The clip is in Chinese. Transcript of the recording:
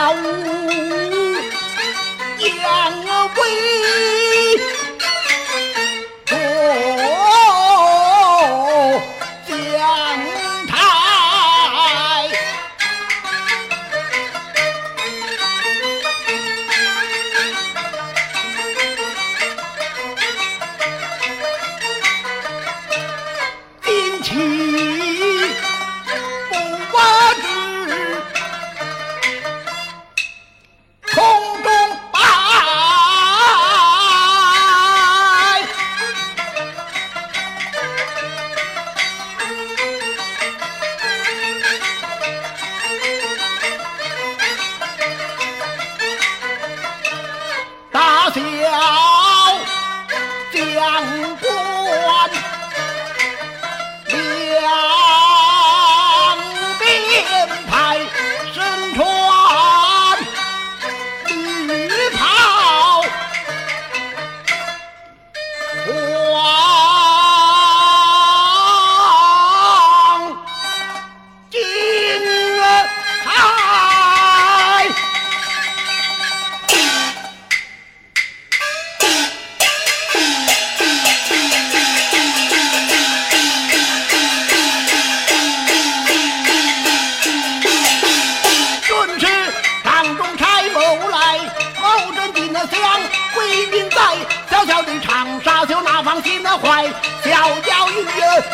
Anh 的乡，为在，小小的长沙就那方心的怀，小小一人。